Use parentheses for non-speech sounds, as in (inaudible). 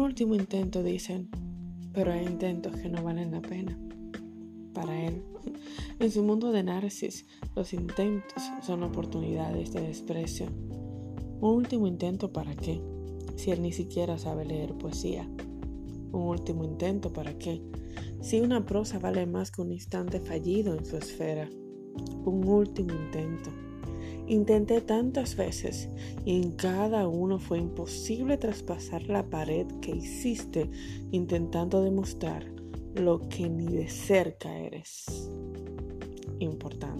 último intento dicen, pero hay intentos que no valen la pena. Para él, (laughs) en su mundo de Narcis, los intentos son oportunidades de desprecio. Un último intento para qué, si él ni siquiera sabe leer poesía. Un último intento para qué, si una prosa vale más que un instante fallido en su esfera. Un último intento. Intenté tantas veces y en cada uno fue imposible traspasar la pared que hiciste intentando demostrar lo que ni de cerca eres. Importante.